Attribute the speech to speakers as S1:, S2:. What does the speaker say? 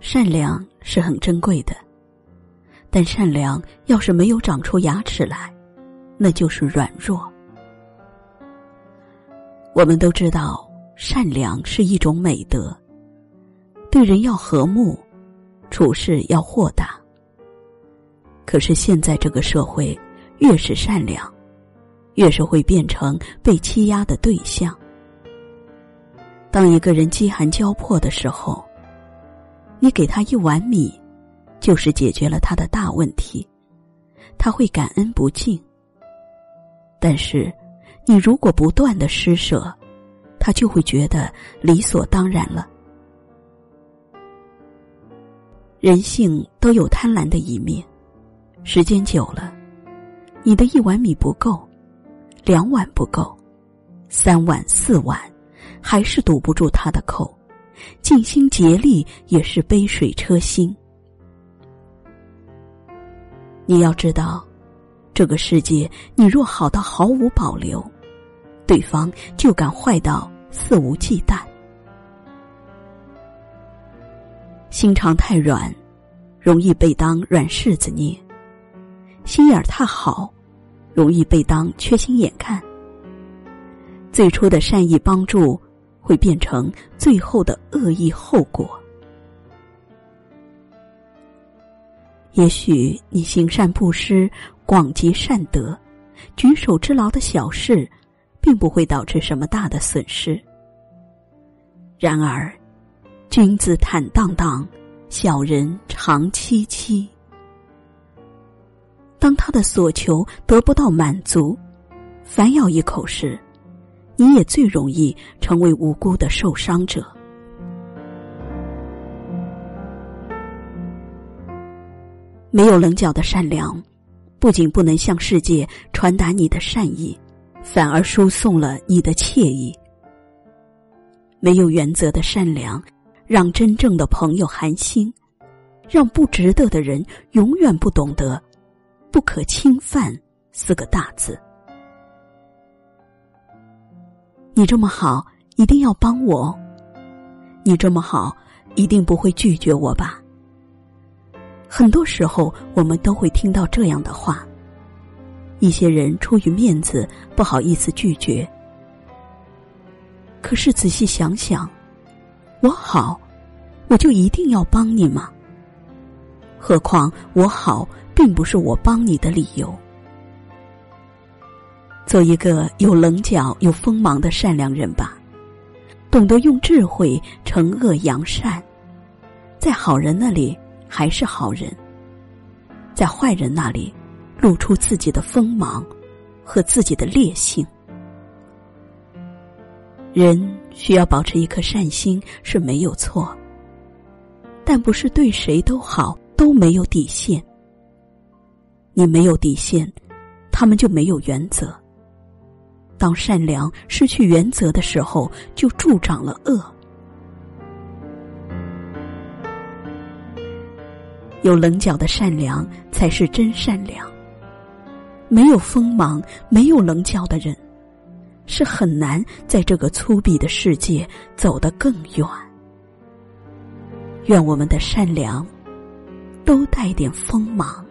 S1: 善良是很珍贵的，但善良要是没有长出牙齿来，那就是软弱。我们都知道，善良是一种美德，对人要和睦，处事要豁达。可是现在这个社会，越是善良，越是会变成被欺压的对象。当一个人饥寒交迫的时候，你给他一碗米，就是解决了他的大问题，他会感恩不尽。但是，你如果不断的施舍，他就会觉得理所当然了。人性都有贪婪的一面，时间久了，你的一碗米不够，两碗不够，三碗四碗，还是堵不住他的口。尽心竭力也是杯水车薪。你要知道，这个世界，你若好到毫无保留，对方就敢坏到肆无忌惮。心肠太软，容易被当软柿子捏；心眼儿太好，容易被当缺心眼看。最初的善意帮助。会变成最后的恶意后果。也许你行善布施、广结善德、举手之劳的小事，并不会导致什么大的损失。然而，君子坦荡荡，小人长戚戚。当他的所求得不到满足，反咬一口时。你也最容易成为无辜的受伤者。没有棱角的善良，不仅不能向世界传达你的善意，反而输送了你的惬意。没有原则的善良，让真正的朋友寒心，让不值得的人永远不懂得“不可侵犯”四个大字。你这么好，一定要帮我。你这么好，一定不会拒绝我吧？很多时候，我们都会听到这样的话。一些人出于面子，不好意思拒绝。可是仔细想想，我好，我就一定要帮你吗？何况我好，并不是我帮你的理由。做一个有棱角、有锋芒的善良人吧，懂得用智慧惩恶扬善，在好人那里还是好人，在坏人那里露出自己的锋芒和自己的烈性。人需要保持一颗善心是没有错，但不是对谁都好都没有底线。你没有底线，他们就没有原则。当善良失去原则的时候，就助长了恶。有棱角的善良才是真善良。没有锋芒、没有棱角的人，是很难在这个粗鄙的世界走得更远。愿我们的善良，都带点锋芒。